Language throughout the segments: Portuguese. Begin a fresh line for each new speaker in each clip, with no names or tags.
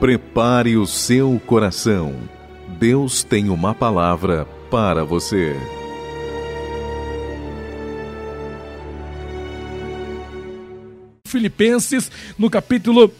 Prepare o seu coração. Deus tem uma palavra para você.
Filipenses, no capítulo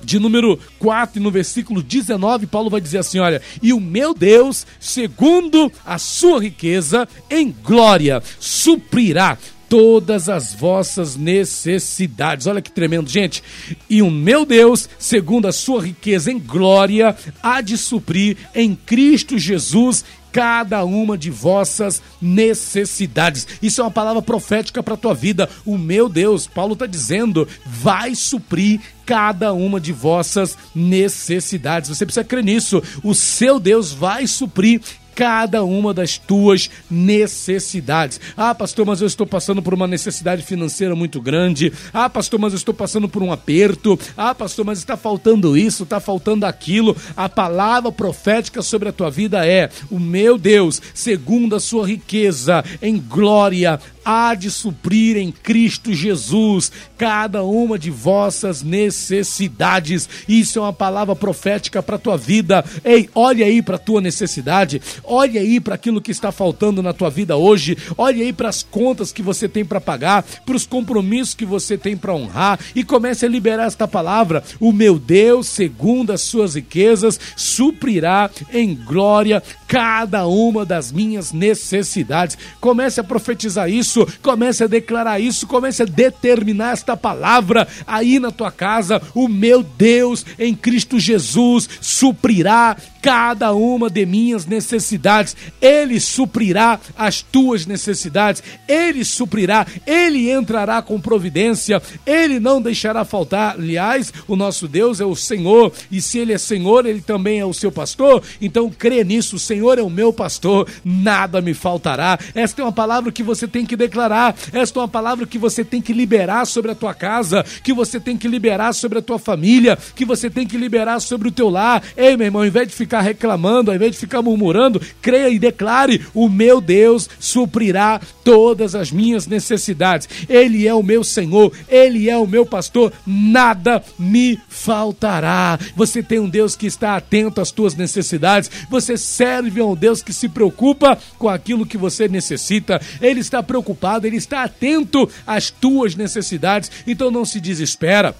de número 4, no versículo 19, Paulo vai dizer assim: Olha, e o meu Deus, segundo a sua riqueza em glória, suprirá todas as vossas necessidades. Olha que tremendo, gente. E o meu Deus, segundo a sua riqueza em glória, há de suprir em Cristo Jesus cada uma de vossas necessidades. Isso é uma palavra profética para a tua vida. O meu Deus, Paulo está dizendo, vai suprir cada uma de vossas necessidades. Você precisa crer nisso. O seu Deus vai suprir cada uma das tuas necessidades. Ah, pastor, mas eu estou passando por uma necessidade financeira muito grande. Ah, pastor, mas eu estou passando por um aperto. Ah, pastor, mas está faltando isso, está faltando aquilo. A palavra profética sobre a tua vida é: o meu Deus, segundo a sua riqueza em glória, há de suprir em Cristo Jesus cada uma de vossas necessidades. Isso é uma palavra profética para tua vida. Ei, olha aí para tua necessidade, olha aí para aquilo que está faltando na tua vida hoje, olha aí para as contas que você tem para pagar, para os compromissos que você tem para honrar e comece a liberar esta palavra. O meu Deus, segundo as suas riquezas, suprirá em glória cada uma das minhas necessidades. Comece a profetizar isso, comece a declarar isso, comece a determinar esta palavra aí na tua casa. O meu Deus em Cristo Jesus suprirá cada uma de minhas necessidades. Ele suprirá as tuas necessidades. Ele suprirá, ele entrará com providência. Ele não deixará faltar. Aliás, o nosso Deus é o Senhor, e se ele é Senhor, ele também é o seu pastor. Então crê nisso, o Senhor é o meu pastor, nada me faltará. Esta é uma palavra que você tem que declarar. Esta é uma palavra que você tem que liberar sobre a tua casa, que você tem que liberar sobre a tua família, que você tem que liberar sobre o teu lar. Ei, meu irmão, ao invés de ficar reclamando, ao invés de ficar murmurando, creia e declare: o meu Deus suprirá todas as minhas necessidades. Ele é o meu Senhor, ele é o meu pastor, nada me faltará. Você tem um Deus que está atento às tuas necessidades, você serve a um Deus que se preocupa com aquilo que você necessita, ele está preocupado, ele está atento às tuas necessidades, então não se desespera.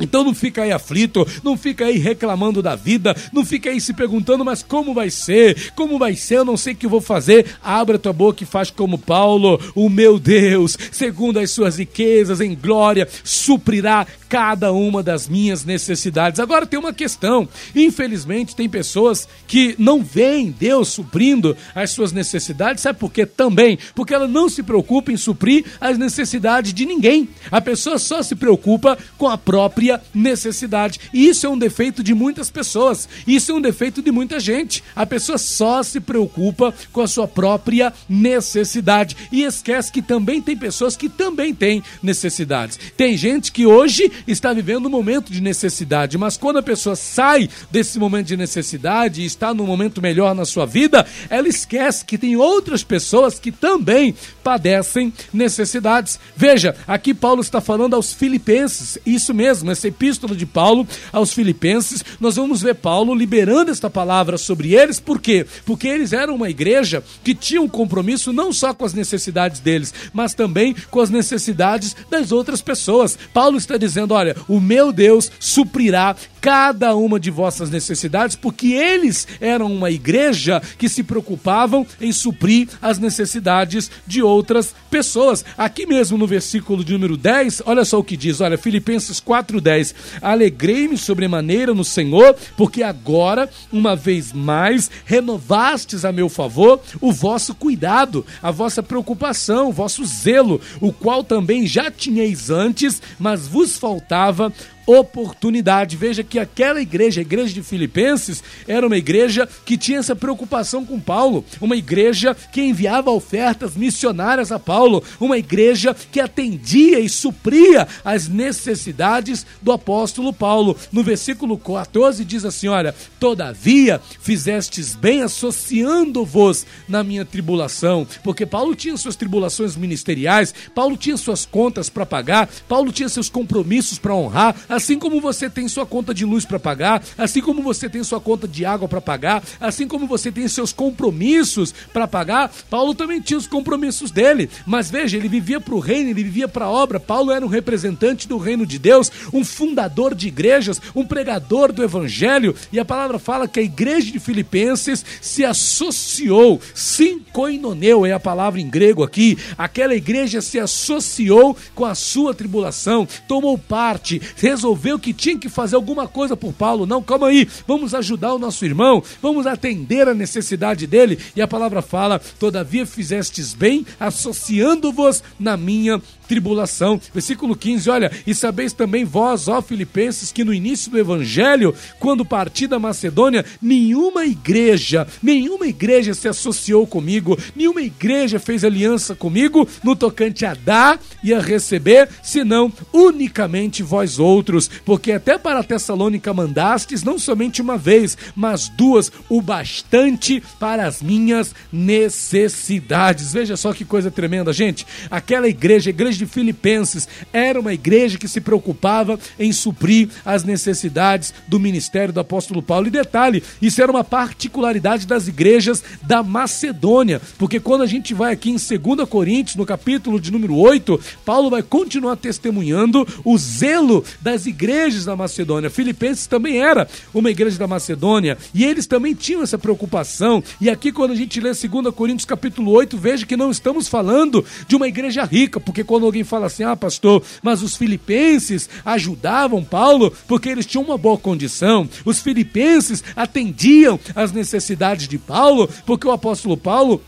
Então não fica aí aflito, não fica aí reclamando da vida, não fica aí se perguntando, mas como vai ser? Como vai ser? Eu não sei o que vou fazer. Abra tua boca e faz como Paulo, o meu Deus, segundo as suas riquezas em glória, suprirá cada uma das minhas necessidades. Agora tem uma questão. Infelizmente tem pessoas que não veem Deus suprindo as suas necessidades, sabe por quê? Também, porque ela não se preocupa em suprir as necessidades de ninguém. A pessoa só se preocupa com a própria necessidade. E isso é um defeito de muitas pessoas. Isso é um defeito de muita gente. A pessoa só se preocupa com a sua própria necessidade e esquece que também tem pessoas que também têm necessidades. Tem gente que hoje está vivendo um momento de necessidade, mas quando a pessoa sai desse momento de necessidade e está num momento melhor na sua vida, ela esquece que tem outras pessoas que também padecem necessidades. Veja, aqui Paulo está falando aos filipenses, isso mesmo, nessa epístola de Paulo aos Filipenses, nós vamos ver Paulo liberando esta palavra sobre eles, por quê? Porque eles eram uma igreja que tinha um compromisso não só com as necessidades deles, mas também com as necessidades das outras pessoas. Paulo está dizendo: olha, o meu Deus suprirá cada uma de vossas necessidades, porque eles eram uma igreja que se preocupavam em suprir as necessidades de outras pessoas. Aqui mesmo no versículo de número 10, olha só o que diz, olha, Filipenses 4:10. Alegrei-me sobremaneira no Senhor, porque agora, uma vez mais, renovastes a meu favor o vosso cuidado, a vossa preocupação, o vosso zelo, o qual também já tinhais antes, mas vos faltava oportunidade. Veja que aquela igreja, a igreja de Filipenses, era uma igreja que tinha essa preocupação com Paulo, uma igreja que enviava ofertas missionárias a Paulo, uma igreja que atendia e supria as necessidades do apóstolo Paulo. No versículo 14 diz assim: Olha, todavia fizestes bem associando-vos na minha tribulação, porque Paulo tinha suas tribulações ministeriais, Paulo tinha suas contas para pagar, Paulo tinha seus compromissos para honrar Assim como você tem sua conta de luz para pagar, assim como você tem sua conta de água para pagar, assim como você tem seus compromissos para pagar, Paulo também tinha os compromissos dele. Mas veja, ele vivia para o reino, ele vivia para a obra. Paulo era um representante do reino de Deus, um fundador de igrejas, um pregador do evangelho. E a palavra fala que a igreja de Filipenses se associou, sincoinoneu é a palavra em grego aqui. Aquela igreja se associou com a sua tribulação, tomou parte, resolveu que tinha que fazer alguma coisa por Paulo. Não, calma aí, vamos ajudar o nosso irmão, vamos atender a necessidade dele. E a palavra fala: todavia fizestes bem, associando-vos na minha tribulação. Versículo 15, olha, e sabeis também vós, ó filipenses, que no início do evangelho, quando parti da Macedônia, nenhuma igreja, nenhuma igreja se associou comigo, nenhuma igreja fez aliança comigo no tocante a dar e a receber, senão unicamente vós outros, porque até para Tessalônica mandastes não somente uma vez, mas duas, o bastante para as minhas necessidades. Veja só que coisa tremenda, gente. Aquela igreja, a igreja de Filipenses era uma igreja que se preocupava em suprir as necessidades do ministério do apóstolo Paulo. E detalhe, isso era uma particularidade das igrejas da Macedônia, porque quando a gente vai aqui em 2 Coríntios, no capítulo de número 8, Paulo vai continuar testemunhando o zelo das igrejas da Macedônia. Filipenses também era uma igreja da Macedônia e eles também tinham essa preocupação. E aqui, quando a gente lê 2 Coríntios, capítulo 8, veja que não estamos falando de uma igreja rica, porque quando alguém fala assim, ah, pastor, mas os filipenses ajudavam Paulo porque eles tinham uma boa condição. Os filipenses atendiam às necessidades de Paulo porque o apóstolo Paulo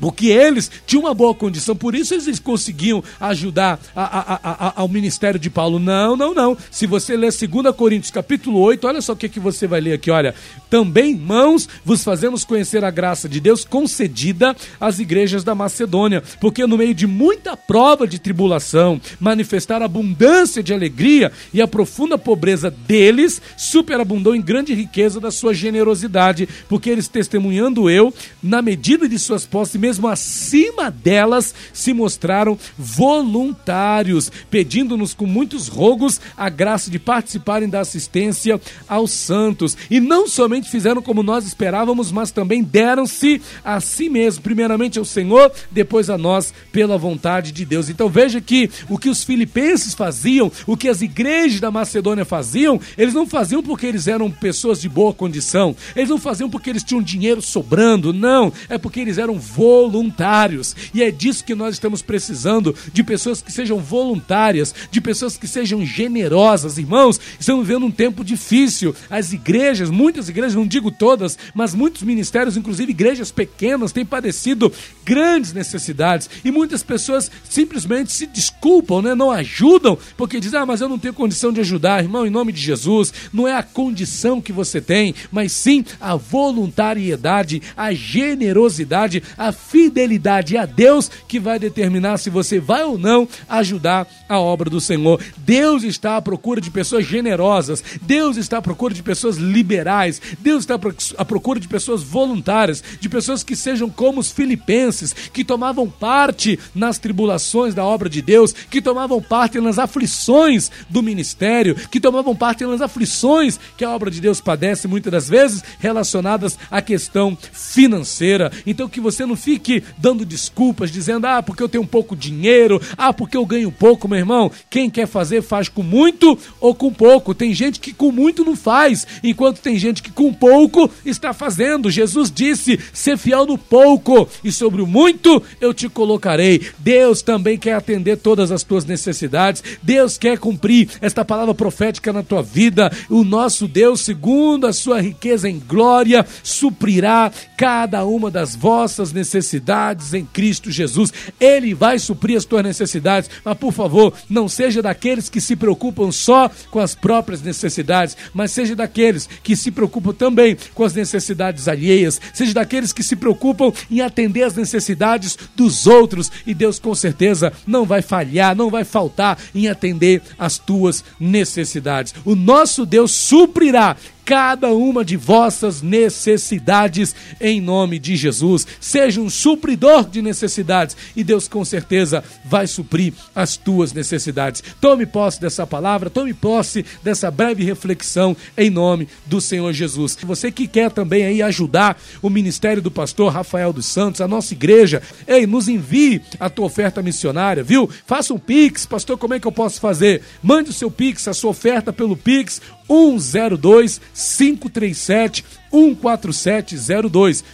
porque eles tinham uma boa condição, por isso eles conseguiam ajudar a, a, a, ao ministério de Paulo. Não, não, não. Se você ler 2 Coríntios capítulo 8, olha só o que, que você vai ler aqui, olha. Também, mãos, vos fazemos conhecer a graça de Deus concedida às igrejas da Macedônia, porque no meio de muita prova de tribulação, manifestar abundância de alegria e a profunda pobreza deles superabundou em grande riqueza da sua generosidade, porque eles testemunhando eu, na medida de suas posses, mesmo acima delas, se mostraram voluntários, pedindo-nos com muitos rogos a graça de participarem da assistência aos santos. E não somente fizeram como nós esperávamos, mas também deram-se a si mesmos, primeiramente ao Senhor, depois a nós, pela vontade de Deus. Então veja que o que os filipenses faziam, o que as igrejas da Macedônia faziam, eles não faziam porque eles eram pessoas de boa condição, eles não faziam porque eles tinham dinheiro sobrando, não, é porque eles eram voluntários voluntários. E é disso que nós estamos precisando, de pessoas que sejam voluntárias, de pessoas que sejam generosas. Irmãos, estamos vivendo um tempo difícil. As igrejas, muitas igrejas, não digo todas, mas muitos ministérios, inclusive igrejas pequenas, têm padecido grandes necessidades. E muitas pessoas simplesmente se desculpam, né? não ajudam, porque dizem, ah, mas eu não tenho condição de ajudar. Irmão, em nome de Jesus, não é a condição que você tem, mas sim a voluntariedade, a generosidade, a fidelidade a Deus que vai determinar se você vai ou não ajudar a obra do Senhor. Deus está à procura de pessoas generosas, Deus está à procura de pessoas liberais, Deus está à procura de pessoas voluntárias, de pessoas que sejam como os filipenses, que tomavam parte nas tribulações da obra de Deus, que tomavam parte nas aflições do ministério, que tomavam parte nas aflições que a obra de Deus padece muitas das vezes relacionadas à questão financeira. Então que você não fique fique dando desculpas, dizendo, ah, porque eu tenho pouco dinheiro, ah, porque eu ganho pouco, meu irmão. Quem quer fazer, faz com muito ou com pouco. Tem gente que com muito não faz, enquanto tem gente que com pouco está fazendo. Jesus disse: ser fiel no pouco, e sobre o muito eu te colocarei. Deus também quer atender todas as tuas necessidades. Deus quer cumprir esta palavra profética na tua vida. O nosso Deus, segundo a sua riqueza em glória, suprirá cada uma das vossas necessidades necessidades em Cristo Jesus. Ele vai suprir as tuas necessidades, mas por favor, não seja daqueles que se preocupam só com as próprias necessidades, mas seja daqueles que se preocupam também com as necessidades alheias, seja daqueles que se preocupam em atender as necessidades dos outros, e Deus com certeza não vai falhar, não vai faltar em atender as tuas necessidades. O nosso Deus suprirá cada uma de vossas necessidades em nome de Jesus. Seja um supridor de necessidades e Deus com certeza vai suprir as tuas necessidades. Tome posse dessa palavra, tome posse dessa breve reflexão em nome do Senhor Jesus. Você que quer também aí ajudar o ministério do pastor Rafael dos Santos, a nossa igreja, ei, nos envie a tua oferta missionária, viu? Faça um pix, pastor, como é que eu posso fazer? Mande o seu pix, a sua oferta pelo pix 102 537 14702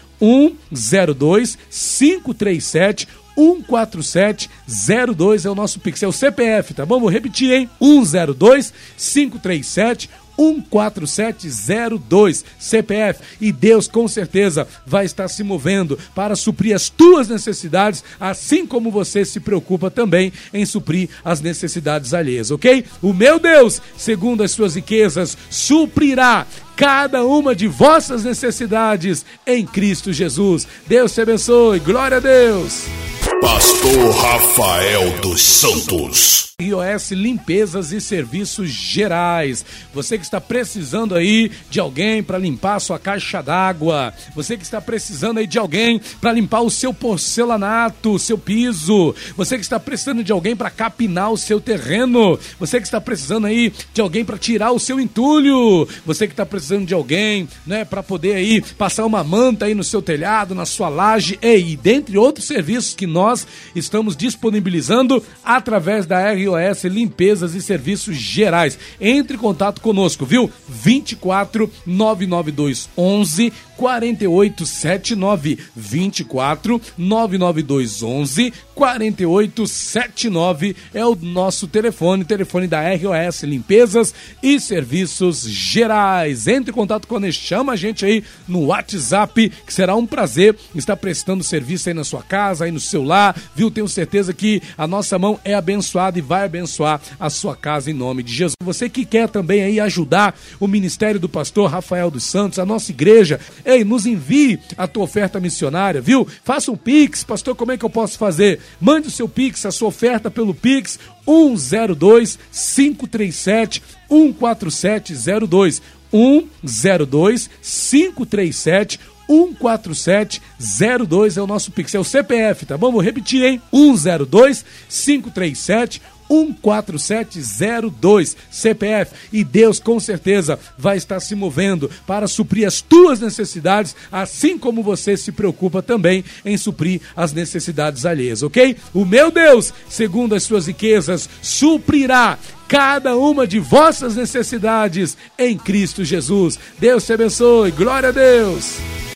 102 537 14702 é o nosso Pix, é CPF, tá bom? Vou repetir, hein? 102 537 14702 CPF e Deus com certeza vai estar se movendo para suprir as tuas necessidades, assim como você se preocupa também em suprir as necessidades alheias, ok? O meu Deus, segundo as suas riquezas, suprirá cada uma de vossas necessidades em Cristo Jesus. Deus te abençoe. Glória a Deus.
Pastor Rafael dos Santos.
IOS Limpezas e Serviços Gerais. Você que está precisando aí de alguém para limpar a sua caixa d'água. Você que está precisando aí de alguém para limpar o seu porcelanato, o seu piso. Você que está precisando de alguém para capinar o seu terreno. Você que está precisando aí de alguém para tirar o seu entulho. Você que está precisando de alguém, né, para poder aí passar uma manta aí no seu telhado, na sua laje, e dentre outros serviços que nós estamos disponibilizando através da ROS Limpezas e Serviços Gerais. Entre em contato conosco, viu? 24 992 11 4879 24 992 11 4879 é o nosso telefone, telefone da ROS Limpezas e Serviços Gerais. Entre em contato com a gente, chama a gente aí no WhatsApp, que será um prazer estar prestando serviço aí na sua casa, aí no seu lar, viu? Tenho certeza que a nossa mão é abençoada e vai abençoar a sua casa em nome de Jesus. Você que quer também aí ajudar o ministério do pastor Rafael dos Santos, a nossa igreja, ei, nos envie a tua oferta missionária, viu? Faça um pix, pastor, como é que eu posso fazer? Mande o seu Pix, a sua oferta pelo Pix 102 537 14702. 102 537 14702 é o nosso Pix, é o CPF, tá bom? Vou repetir, hein? 102 537 14702 CPF e Deus com certeza vai estar se movendo para suprir as tuas necessidades, assim como você se preocupa também em suprir as necessidades alheias, ok? O meu Deus, segundo as suas riquezas, suprirá cada uma de vossas necessidades em Cristo Jesus. Deus te abençoe. Glória a Deus.